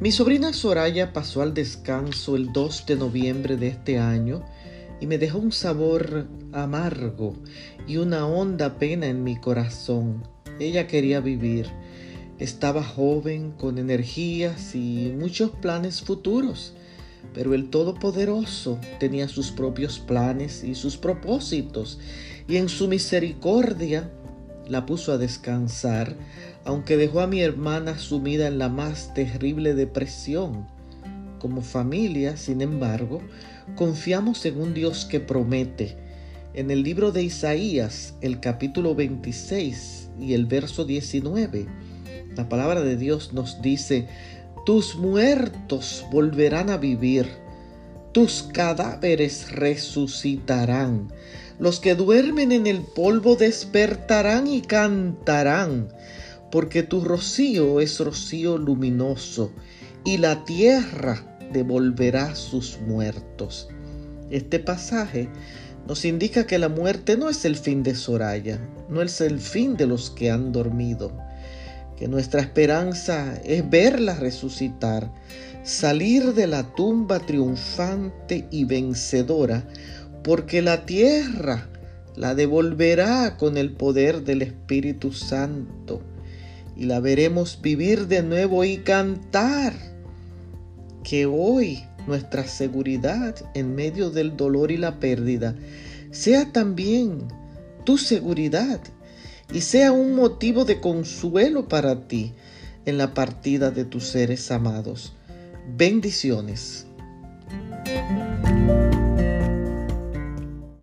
Mi sobrina Soraya pasó al descanso el 2 de noviembre de este año y me dejó un sabor amargo y una honda pena en mi corazón. Ella quería vivir. Estaba joven, con energías y muchos planes futuros, pero el Todopoderoso tenía sus propios planes y sus propósitos, y en su misericordia la puso a descansar, aunque dejó a mi hermana sumida en la más terrible depresión. Como familia, sin embargo, confiamos en un Dios que promete. En el libro de Isaías, el capítulo 26 y el verso 19, la palabra de Dios nos dice, tus muertos volverán a vivir, tus cadáveres resucitarán, los que duermen en el polvo despertarán y cantarán, porque tu rocío es rocío luminoso, y la tierra devolverá sus muertos. Este pasaje nos indica que la muerte no es el fin de Soraya, no es el fin de los que han dormido que nuestra esperanza es verla resucitar, salir de la tumba triunfante y vencedora, porque la tierra la devolverá con el poder del Espíritu Santo y la veremos vivir de nuevo y cantar. Que hoy nuestra seguridad en medio del dolor y la pérdida sea también tu seguridad y sea un motivo de consuelo para ti en la partida de tus seres amados. Bendiciones.